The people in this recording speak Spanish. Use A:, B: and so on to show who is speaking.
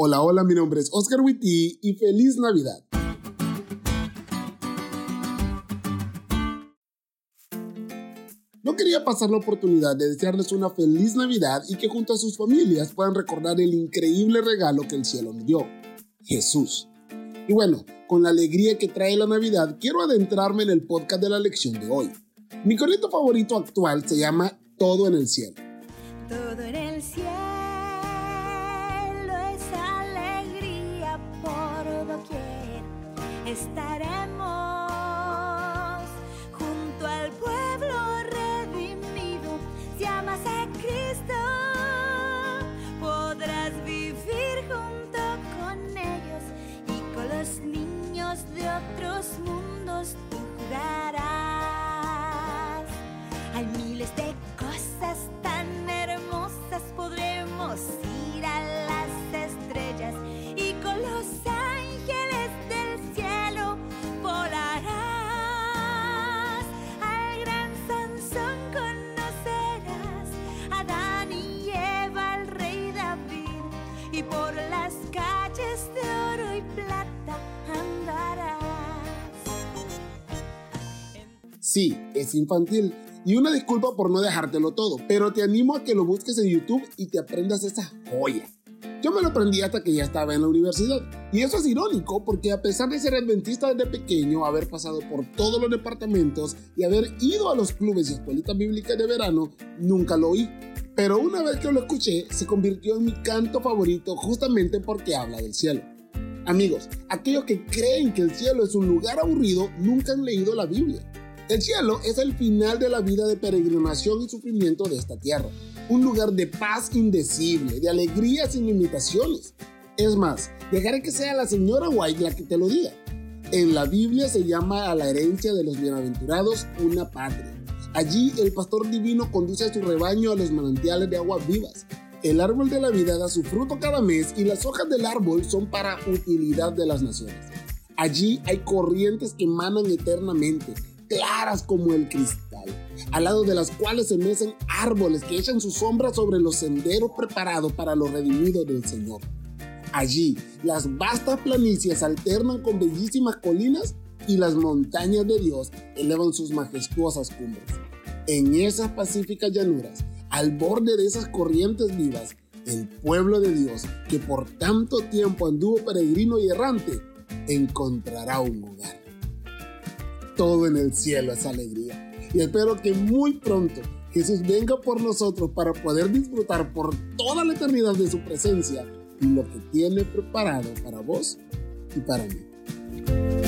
A: Hola, hola, mi nombre es Oscar Witty y feliz Navidad. No quería pasar la oportunidad de desearles una feliz Navidad y que junto a sus familias puedan recordar el increíble regalo que el cielo nos dio, Jesús. Y bueno, con la alegría que trae la Navidad, quiero adentrarme en el podcast de la lección de hoy. Mi corriente favorito actual se llama Todo en el cielo.
B: Todo en el cielo. Estaremos junto al pueblo redimido. Si amas a Cristo, podrás vivir junto con ellos y con los niños de otros mundos tú jugarás. Hay miles de cosas
A: Sí, es infantil. Y una disculpa por no dejártelo todo, pero te animo a que lo busques en YouTube y te aprendas esa joya. Yo me lo aprendí hasta que ya estaba en la universidad. Y eso es irónico porque a pesar de ser adventista desde pequeño, haber pasado por todos los departamentos y haber ido a los clubes y escuelitas bíblicas de verano, nunca lo oí. Pero una vez que lo escuché, se convirtió en mi canto favorito justamente porque habla del cielo. Amigos, aquellos que creen que el cielo es un lugar aburrido nunca han leído la Biblia. El cielo es el final de la vida de peregrinación y sufrimiento de esta tierra. Un lugar de paz indecible, de alegría sin limitaciones. Es más, dejaré que sea la señora White la que te lo diga. En la Biblia se llama a la herencia de los bienaventurados una patria. Allí el pastor divino conduce a su rebaño a los manantiales de aguas vivas. El árbol de la vida da su fruto cada mes y las hojas del árbol son para utilidad de las naciones. Allí hay corrientes que emanan eternamente, claras como el cristal, al lado de las cuales se mecen árboles que echan su sombra sobre los senderos preparados para los redimidos del Señor. Allí, las vastas planicies alternan con bellísimas colinas y las montañas de Dios elevan sus majestuosas cumbres. En esas pacíficas llanuras, al borde de esas corrientes vivas, el pueblo de Dios, que por tanto tiempo anduvo peregrino y errante, encontrará un hogar todo en el cielo es alegría. Y espero que muy pronto Jesús venga por nosotros para poder disfrutar por toda la eternidad de su presencia y lo que tiene preparado para vos y para mí.